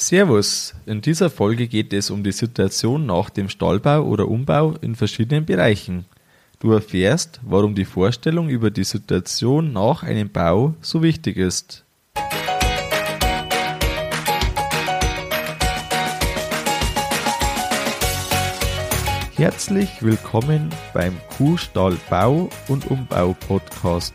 Servus, in dieser Folge geht es um die Situation nach dem Stallbau oder Umbau in verschiedenen Bereichen. Du erfährst, warum die Vorstellung über die Situation nach einem Bau so wichtig ist. Herzlich willkommen beim Kuhstall Bau und Umbau Podcast.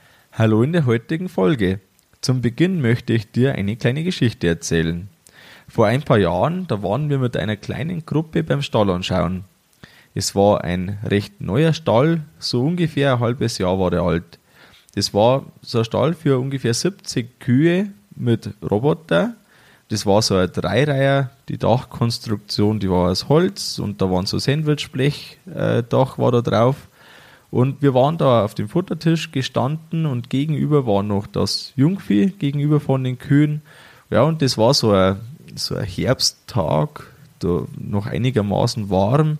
Hallo in der heutigen Folge. Zum Beginn möchte ich dir eine kleine Geschichte erzählen. Vor ein paar Jahren, da waren wir mit einer kleinen Gruppe beim Stall anschauen. Es war ein recht neuer Stall, so ungefähr ein halbes Jahr war er alt. Das war so ein Stall für ungefähr 70 Kühe mit Roboter. Das war so ein Dreireiher, die Dachkonstruktion, die war aus Holz und da waren so Sandwichblechdach äh, war da drauf. Und wir waren da auf dem Futtertisch gestanden und gegenüber war noch das Jungvieh, gegenüber von den Kühen. Ja, und das war so ein, so ein Herbsttag, da noch einigermaßen warm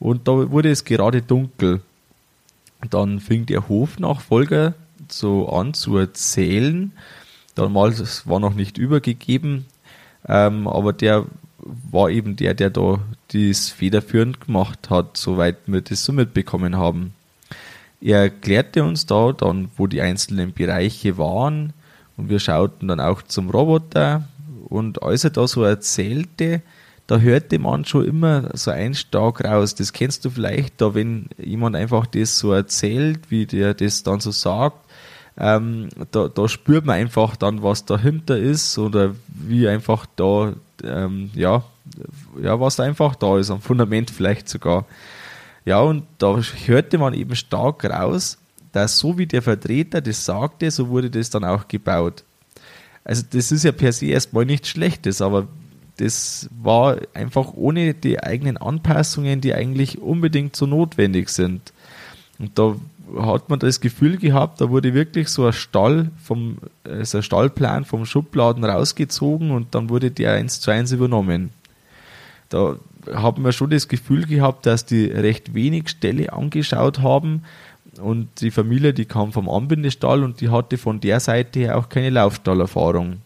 und da wurde es gerade dunkel. Dann fing der Hofnachfolger so an zu erzählen. Damals war noch nicht übergegeben, ähm, aber der war eben der, der da das federführend gemacht hat, soweit wir das so mitbekommen haben. Er erklärte uns da dann, wo die einzelnen Bereiche waren und wir schauten dann auch zum Roboter und als er da so erzählte, da hörte man schon immer so ein stark raus. Das kennst du vielleicht da, wenn jemand einfach das so erzählt, wie der das dann so sagt. Ähm, da, da spürt man einfach dann, was dahinter ist oder wie einfach da, ähm, ja, ja, was einfach da ist, am Fundament vielleicht sogar. Ja, und da hörte man eben stark raus, dass so wie der Vertreter das sagte, so wurde das dann auch gebaut. Also das ist ja per se erstmal nichts Schlechtes, aber das war einfach ohne die eigenen Anpassungen, die eigentlich unbedingt so notwendig sind. Und da hat man das Gefühl gehabt, da wurde wirklich so ein Stall vom, also ein Stallplan vom Schubladen rausgezogen und dann wurde der eins zu eins übernommen. Da haben wir schon das Gefühl gehabt, dass die recht wenig Ställe angeschaut haben und die Familie, die kam vom Anbindestall und die hatte von der Seite her auch keine Laufstallerfahrung.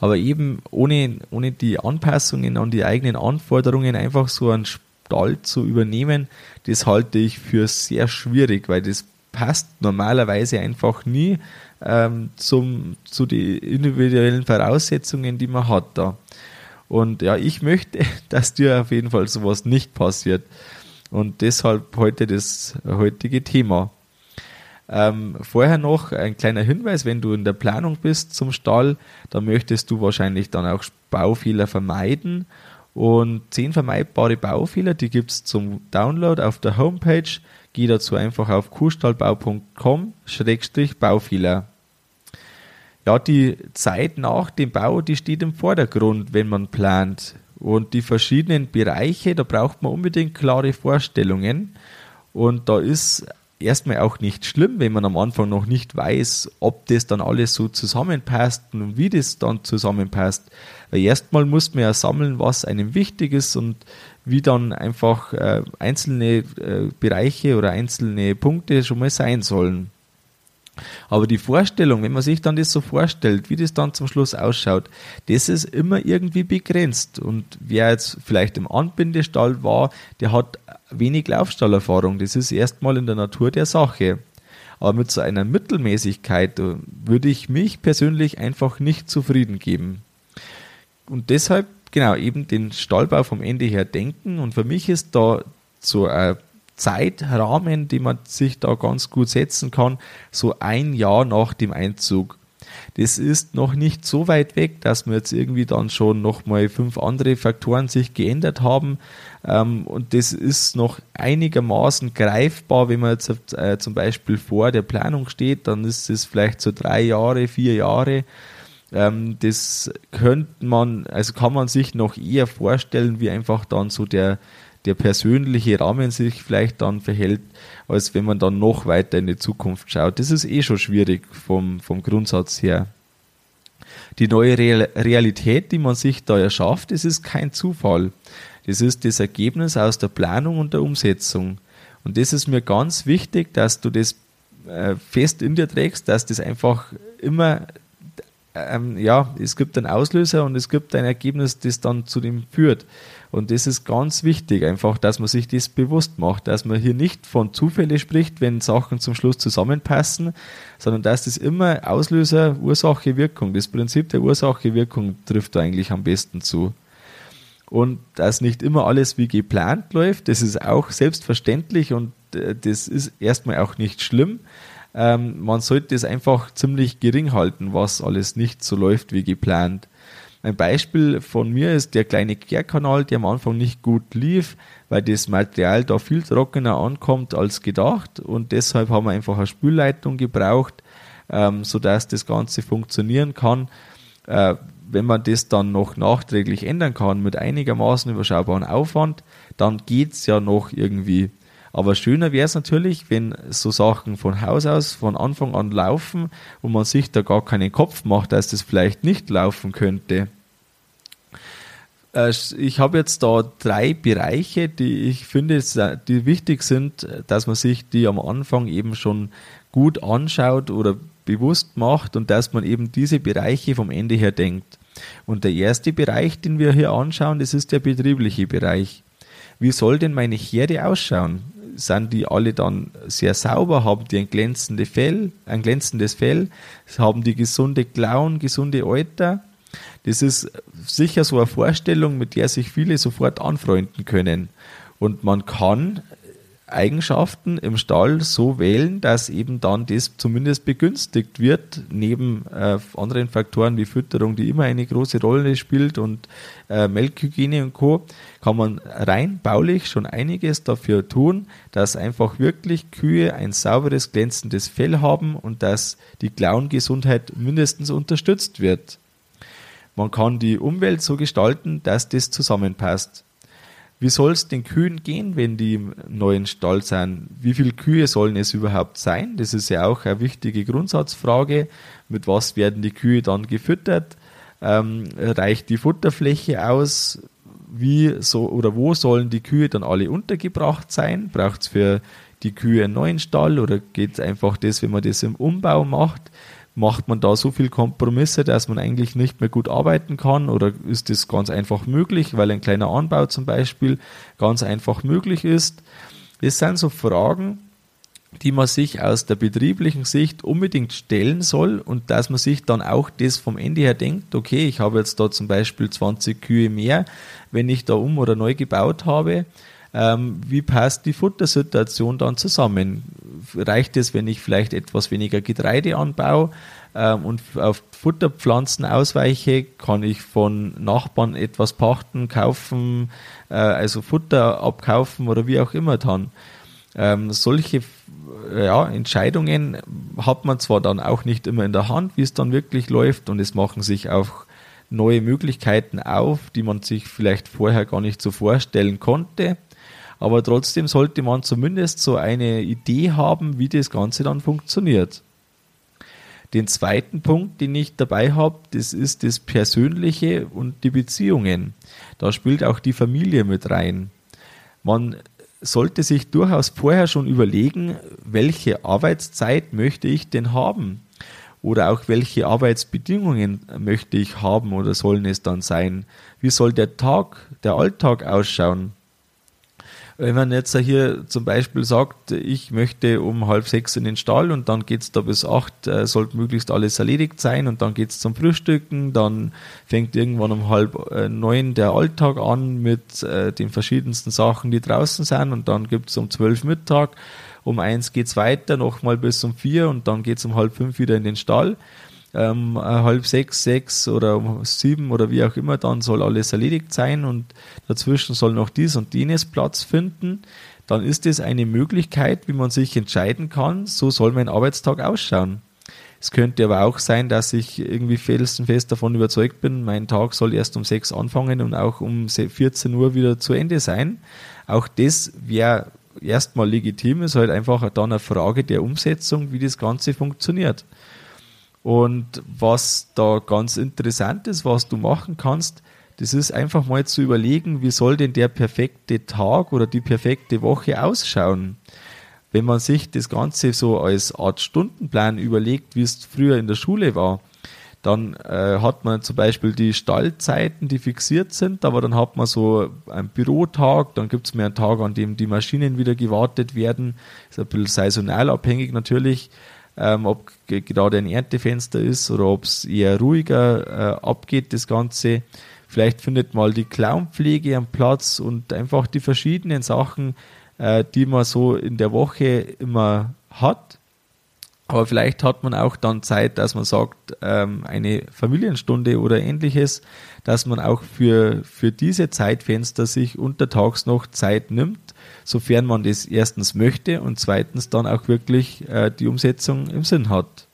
Aber eben ohne, ohne die Anpassungen an die eigenen Anforderungen einfach so einen Stall zu übernehmen, das halte ich für sehr schwierig, weil das passt normalerweise einfach nie ähm, zum, zu den individuellen Voraussetzungen, die man hat da. Und ja, ich möchte, dass dir auf jeden Fall sowas nicht passiert. Und deshalb heute das heutige Thema. Ähm, vorher noch ein kleiner Hinweis, wenn du in der Planung bist zum Stall, dann möchtest du wahrscheinlich dann auch Baufehler vermeiden. Und zehn vermeidbare Baufehler, die gibt es zum Download auf der Homepage. Geh dazu einfach auf kuhstallbau.com-baufehler ja, die Zeit nach dem Bau, die steht im Vordergrund, wenn man plant. Und die verschiedenen Bereiche, da braucht man unbedingt klare Vorstellungen. Und da ist erstmal auch nicht schlimm, wenn man am Anfang noch nicht weiß, ob das dann alles so zusammenpasst und wie das dann zusammenpasst. Weil erstmal muss man ja sammeln, was einem wichtig ist und wie dann einfach äh, einzelne äh, Bereiche oder einzelne Punkte schon mal sein sollen. Aber die Vorstellung, wenn man sich dann das so vorstellt, wie das dann zum Schluss ausschaut, das ist immer irgendwie begrenzt. Und wer jetzt vielleicht im Anbindestall war, der hat wenig Laufstallerfahrung. Das ist erstmal in der Natur der Sache. Aber mit so einer Mittelmäßigkeit äh, würde ich mich persönlich einfach nicht zufrieden geben. Und deshalb, genau, eben den Stallbau vom Ende her denken. Und für mich ist da so ein Zeitrahmen, den man sich da ganz gut setzen kann, so ein Jahr nach dem Einzug. Das ist noch nicht so weit weg, dass wir jetzt irgendwie dann schon nochmal fünf andere Faktoren sich geändert haben. Ähm, und das ist noch einigermaßen greifbar, wenn man jetzt äh, zum Beispiel vor der Planung steht, dann ist es vielleicht so drei Jahre, vier Jahre. Ähm, das könnte man, also kann man sich noch eher vorstellen, wie einfach dann so der, der persönliche Rahmen sich vielleicht dann verhält, als wenn man dann noch weiter in die Zukunft schaut. Das ist eh schon schwierig vom, vom Grundsatz her. Die neue Realität, die man sich da erschafft, das ist kein Zufall. Das ist das Ergebnis aus der Planung und der Umsetzung. Und das ist mir ganz wichtig, dass du das äh, fest in dir trägst, dass das einfach immer, ähm, ja, es gibt einen Auslöser und es gibt ein Ergebnis, das dann zu dem führt. Und das ist ganz wichtig, einfach, dass man sich das bewusst macht, dass man hier nicht von Zufälle spricht, wenn Sachen zum Schluss zusammenpassen, sondern dass das immer Auslöser, Ursache, Wirkung, das Prinzip der Ursache, Wirkung trifft da eigentlich am besten zu. Und dass nicht immer alles wie geplant läuft, das ist auch selbstverständlich und äh, das ist erstmal auch nicht schlimm. Ähm, man sollte es einfach ziemlich gering halten, was alles nicht so läuft wie geplant. Ein Beispiel von mir ist der kleine Kehrkanal, der am Anfang nicht gut lief, weil das Material da viel trockener ankommt als gedacht und deshalb haben wir einfach eine Spülleitung gebraucht, ähm, sodass das Ganze funktionieren kann. Äh, wenn man das dann noch nachträglich ändern kann mit einigermaßen überschaubaren Aufwand, dann geht's ja noch irgendwie. Aber schöner wäre es natürlich, wenn so Sachen von Haus aus von Anfang an laufen und man sich da gar keinen Kopf macht, dass das vielleicht nicht laufen könnte. Äh, ich habe jetzt da drei Bereiche, die ich finde, die wichtig sind, dass man sich die am Anfang eben schon gut anschaut oder bewusst macht und dass man eben diese Bereiche vom Ende her denkt. Und der erste Bereich, den wir hier anschauen, das ist der betriebliche Bereich. Wie soll denn meine Herde ausschauen? Sind die alle dann sehr sauber, haben die ein glänzendes Fell, ein glänzendes Fell, haben die gesunde Klauen, gesunde Euter. Das ist sicher so eine Vorstellung, mit der sich viele sofort anfreunden können. Und man kann Eigenschaften im Stall so wählen, dass eben dann das zumindest begünstigt wird, neben äh, anderen Faktoren wie Fütterung, die immer eine große Rolle spielt und äh, Melkhygiene und Co., kann man rein baulich schon einiges dafür tun, dass einfach wirklich Kühe ein sauberes, glänzendes Fell haben und dass die Klauengesundheit mindestens unterstützt wird. Man kann die Umwelt so gestalten, dass das zusammenpasst. Wie soll es den Kühen gehen, wenn die im neuen Stall sind? Wie viele Kühe sollen es überhaupt sein? Das ist ja auch eine wichtige Grundsatzfrage. Mit was werden die Kühe dann gefüttert? Ähm, reicht die Futterfläche aus? Wie so oder wo sollen die Kühe dann alle untergebracht sein? Braucht es für die Kühe einen neuen Stall oder geht es einfach das, wenn man das im Umbau macht? Macht man da so viel Kompromisse, dass man eigentlich nicht mehr gut arbeiten kann oder ist das ganz einfach möglich, weil ein kleiner Anbau zum Beispiel ganz einfach möglich ist? Das sind so Fragen, die man sich aus der betrieblichen Sicht unbedingt stellen soll und dass man sich dann auch das vom Ende her denkt, okay, ich habe jetzt da zum Beispiel 20 Kühe mehr, wenn ich da um oder neu gebaut habe, ähm, wie passt die Futtersituation dann zusammen? Reicht es, wenn ich vielleicht etwas weniger Getreide anbaue ähm, und auf Futterpflanzen ausweiche? Kann ich von Nachbarn etwas pachten, kaufen, äh, also Futter abkaufen oder wie auch immer dann? Ähm, solche ja, Entscheidungen hat man zwar dann auch nicht immer in der Hand, wie es dann wirklich läuft, und es machen sich auch neue Möglichkeiten auf, die man sich vielleicht vorher gar nicht so vorstellen konnte aber trotzdem sollte man zumindest so eine Idee haben, wie das Ganze dann funktioniert. Den zweiten Punkt, den ich dabei habe, das ist das Persönliche und die Beziehungen. Da spielt auch die Familie mit rein. Man sollte sich durchaus vorher schon überlegen, welche Arbeitszeit möchte ich denn haben? Oder auch welche Arbeitsbedingungen möchte ich haben oder sollen es dann sein? Wie soll der Tag, der Alltag ausschauen? Wenn man jetzt hier zum Beispiel sagt, ich möchte um halb sechs in den Stall und dann geht's da bis acht, äh, sollte möglichst alles erledigt sein und dann geht's zum Frühstücken, dann fängt irgendwann um halb äh, neun der Alltag an mit äh, den verschiedensten Sachen, die draußen sind und dann gibt's um zwölf Mittag, um eins geht's weiter, nochmal bis um vier und dann geht's um halb fünf wieder in den Stall ähm, äh, halb sechs, sechs oder um sieben oder wie auch immer, dann soll alles erledigt sein und dazwischen soll noch dies und jenes Platz finden, dann ist es eine Möglichkeit, wie man sich entscheiden kann, so soll mein Arbeitstag ausschauen. Es könnte aber auch sein, dass ich irgendwie felsenfest davon überzeugt bin, mein Tag soll erst um sechs anfangen und auch um 14 Uhr wieder zu Ende sein. Auch das wäre erstmal legitim, ist halt einfach dann eine Frage der Umsetzung, wie das Ganze funktioniert. Und was da ganz interessant ist, was du machen kannst, das ist einfach mal zu überlegen, wie soll denn der perfekte Tag oder die perfekte Woche ausschauen. Wenn man sich das Ganze so als Art Stundenplan überlegt, wie es früher in der Schule war, dann äh, hat man zum Beispiel die Stallzeiten, die fixiert sind, aber dann hat man so einen Bürotag, dann gibt es mehr einen Tag, an dem die Maschinen wieder gewartet werden. Ist ein bisschen saisonal abhängig natürlich, ähm, ob gerade ein Erntefenster ist oder ob es eher ruhiger äh, abgeht, das Ganze. Vielleicht findet mal die Clownpflege am Platz und einfach die verschiedenen Sachen, äh, die man so in der Woche immer hat. Aber vielleicht hat man auch dann Zeit, dass man sagt, ähm, eine Familienstunde oder ähnliches, dass man auch für, für diese Zeitfenster sich untertags noch Zeit nimmt, sofern man das erstens möchte und zweitens dann auch wirklich äh, die Umsetzung im Sinn hat.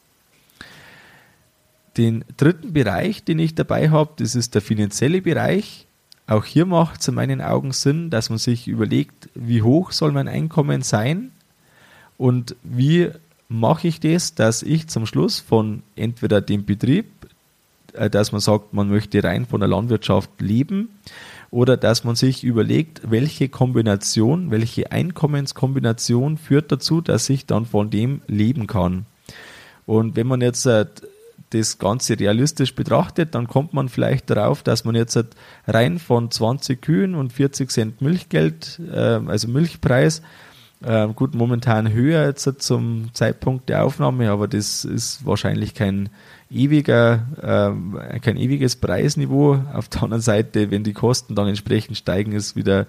Den dritten Bereich, den ich dabei habe, das ist der finanzielle Bereich. Auch hier macht es in meinen Augen Sinn, dass man sich überlegt, wie hoch soll mein Einkommen sein und wie mache ich das, dass ich zum Schluss von entweder dem Betrieb, äh, dass man sagt, man möchte rein von der Landwirtschaft leben, oder dass man sich überlegt, welche Kombination, welche Einkommenskombination führt dazu, dass ich dann von dem leben kann. Und wenn man jetzt äh, das Ganze realistisch betrachtet, dann kommt man vielleicht darauf, dass man jetzt rein von 20 Kühen und 40 Cent Milchgeld, äh, also Milchpreis, äh, gut, momentan höher jetzt zum Zeitpunkt der Aufnahme, aber das ist wahrscheinlich kein ewiger, äh, kein ewiges Preisniveau. Auf der anderen Seite, wenn die Kosten dann entsprechend steigen, ist wieder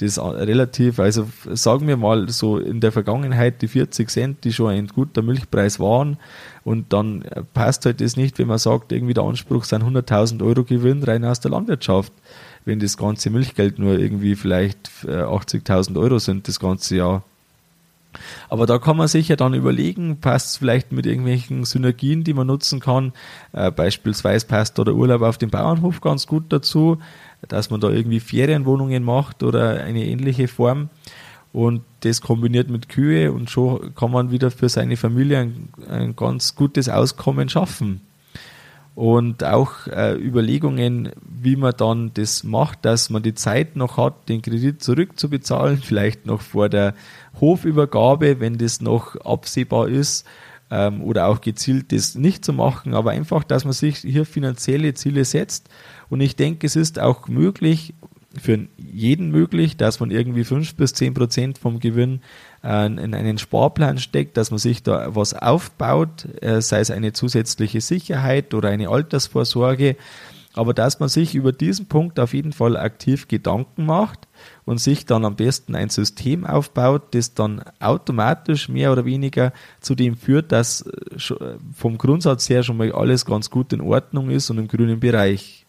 das relativ, also sagen wir mal so in der Vergangenheit die 40 Cent, die schon ein guter Milchpreis waren und dann passt halt das nicht, wenn man sagt, irgendwie der Anspruch sind 100.000 Euro Gewinn rein aus der Landwirtschaft, wenn das ganze Milchgeld nur irgendwie vielleicht 80.000 äh, Euro sind das ganze Jahr. Aber da kann man sich ja dann überlegen, passt es vielleicht mit irgendwelchen Synergien, die man nutzen kann. Äh, beispielsweise passt da der Urlaub auf dem Bauernhof ganz gut dazu, dass man da irgendwie Ferienwohnungen macht oder eine ähnliche Form. Und das kombiniert mit Kühe und schon kann man wieder für seine Familie ein, ein ganz gutes Auskommen schaffen und auch äh, Überlegungen, wie man dann das macht, dass man die Zeit noch hat, den Kredit zurückzubezahlen, vielleicht noch vor der Hofübergabe, wenn das noch absehbar ist, ähm, oder auch gezielt das nicht zu machen, aber einfach, dass man sich hier finanzielle Ziele setzt. Und ich denke, es ist auch möglich, für jeden möglich, dass man irgendwie fünf bis zehn Prozent vom Gewinn äh, in einen Sparplan steckt, dass man sich da was aufbaut, äh, sei es eine zusätzliche Sicherheit oder eine Altersvorsorge, aber dass man sich über diesen Punkt auf jeden Fall aktiv Gedanken macht und sich dann am besten ein System aufbaut, das dann automatisch mehr oder weniger zu dem führt, dass äh, vom Grundsatz her schon mal alles ganz gut in Ordnung ist und im grünen Bereich.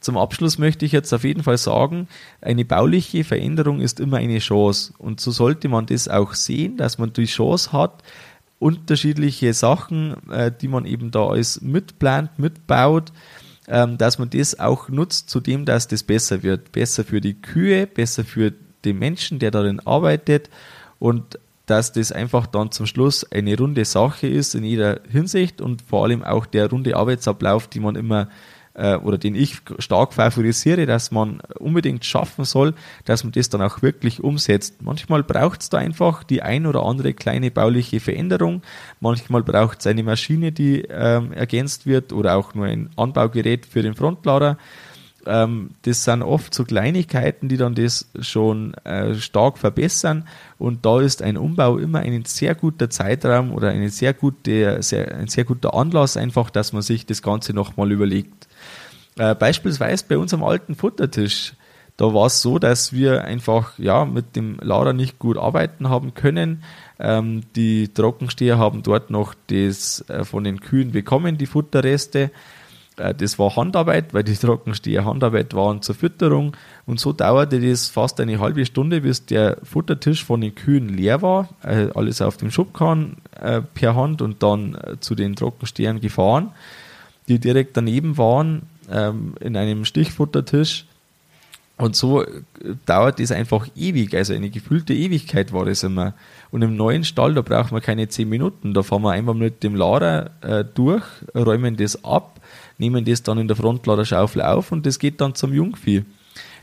Zum Abschluss möchte ich jetzt auf jeden Fall sagen, eine bauliche Veränderung ist immer eine Chance. Und so sollte man das auch sehen, dass man die Chance hat, unterschiedliche Sachen, äh, die man eben da alles mitplant, mitbaut, ähm, dass man das auch nutzt, zu dem, dass das besser wird. Besser für die Kühe, besser für den Menschen, der darin arbeitet und dass das einfach dann zum Schluss eine runde Sache ist in jeder Hinsicht und vor allem auch der runde Arbeitsablauf, die man immer äh, oder den ich stark favorisiere, dass man unbedingt schaffen soll, dass man das dann auch wirklich umsetzt. Manchmal braucht es da einfach die ein oder andere kleine bauliche Veränderung, manchmal braucht es eine Maschine, die ähm, ergänzt wird oder auch nur ein Anbaugerät für den Frontlader ähm, das sind oft so Kleinigkeiten, die dann das schon äh, stark verbessern. Und da ist ein Umbau immer ein sehr guter Zeitraum oder eine sehr gute, sehr, ein sehr guter Anlass, einfach, dass man sich das Ganze nochmal überlegt. Äh, beispielsweise bei unserem alten Futtertisch, da war es so, dass wir einfach ja mit dem Lader nicht gut arbeiten haben können. Ähm, die Trockensteher haben dort noch das äh, von den Kühen bekommen, die Futterreste. Äh, das war Handarbeit, weil die Trockensteher Handarbeit waren zur Fütterung. Und so dauerte das fast eine halbe Stunde, bis der Futtertisch von den Kühen leer war. Äh, alles auf dem Schubkahn äh, per Hand und dann zu den Trockenstehern gefahren, die direkt daneben waren ähm, in einem Stichfuttertisch. Und so dauert es einfach ewig, also eine gefühlte Ewigkeit war das immer. Und im neuen Stall, da braucht man keine zehn Minuten, da fahren wir einfach mit dem Lader äh, durch, räumen das ab, nehmen das dann in der Frontladerschaufel auf und das geht dann zum Jungvieh.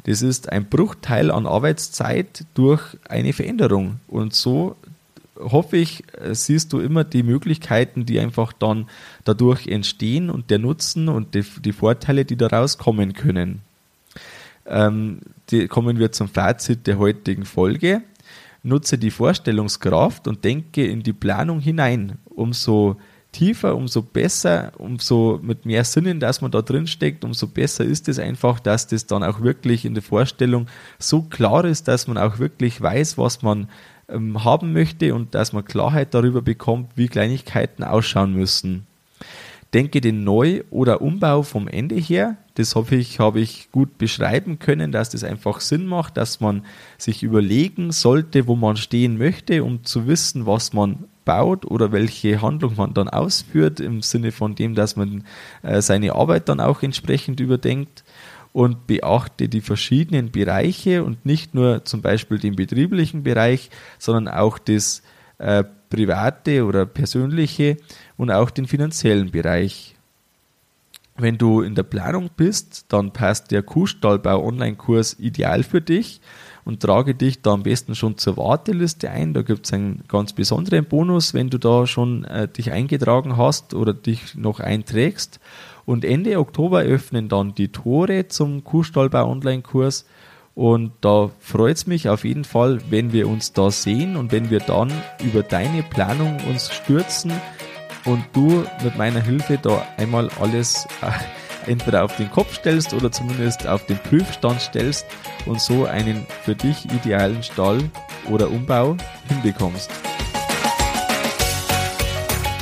Das ist ein Bruchteil an Arbeitszeit durch eine Veränderung. Und so hoffe ich, äh, siehst du immer die Möglichkeiten, die einfach dann dadurch entstehen und der Nutzen und die, die Vorteile, die daraus kommen können ähm, die, kommen wir zum Fazit der heutigen Folge. Nutze die Vorstellungskraft und denke in die Planung hinein. Umso tiefer, umso besser, umso mit mehr Sinnen, dass man da drin steckt, umso besser ist es einfach, dass das dann auch wirklich in der Vorstellung so klar ist, dass man auch wirklich weiß, was man ähm, haben möchte und dass man Klarheit darüber bekommt, wie Kleinigkeiten ausschauen müssen denke den Neu- oder Umbau vom Ende her. Das hoffe ich, habe ich gut beschreiben können, dass das einfach Sinn macht, dass man sich überlegen sollte, wo man stehen möchte, um zu wissen, was man baut oder welche Handlung man dann ausführt, im Sinne von dem, dass man äh, seine Arbeit dann auch entsprechend überdenkt und beachte die verschiedenen Bereiche und nicht nur zum Beispiel den betrieblichen Bereich, sondern auch das äh, private oder persönliche und auch den finanziellen Bereich. Wenn du in der Planung bist, dann passt der Kuhstallbau Online-Kurs ideal für dich und trage dich da am besten schon zur Warteliste ein. Da gibt es einen ganz besonderen Bonus, wenn du da schon äh, dich eingetragen hast oder dich noch einträgst. Und Ende Oktober öffnen dann die Tore zum Kuhstallbau Online-Kurs und da freut es mich auf jeden Fall, wenn wir uns da sehen und wenn wir dann über deine Planung uns stürzen und du mit meiner Hilfe da einmal alles äh, entweder auf den Kopf stellst oder zumindest auf den Prüfstand stellst und so einen für dich idealen Stall oder Umbau hinbekommst.